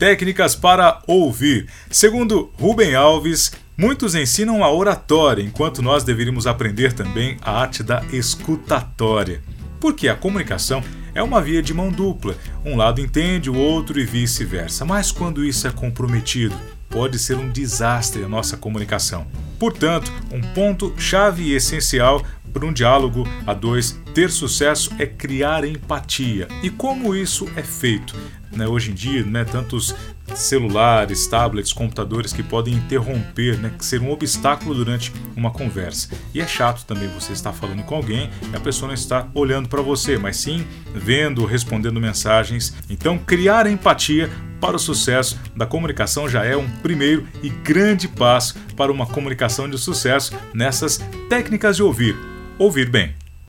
Técnicas para ouvir. Segundo Rubem Alves, muitos ensinam a oratória, enquanto nós deveríamos aprender também a arte da escutatória. Porque a comunicação é uma via de mão dupla, um lado entende o outro e vice-versa, mas quando isso é comprometido, pode ser um desastre a nossa comunicação. Portanto, um ponto chave e essencial para um diálogo a dois ter sucesso é criar empatia. E como isso é feito? Né, hoje em dia, né, tantos celulares, tablets, computadores que podem interromper, né, ser um obstáculo durante uma conversa. E é chato também você estar falando com alguém e a pessoa não está olhando para você, mas sim vendo, respondendo mensagens. Então, criar empatia para o sucesso da comunicação já é um primeiro e grande passo para uma comunicação de sucesso nessas técnicas de ouvir. Ouvir bem.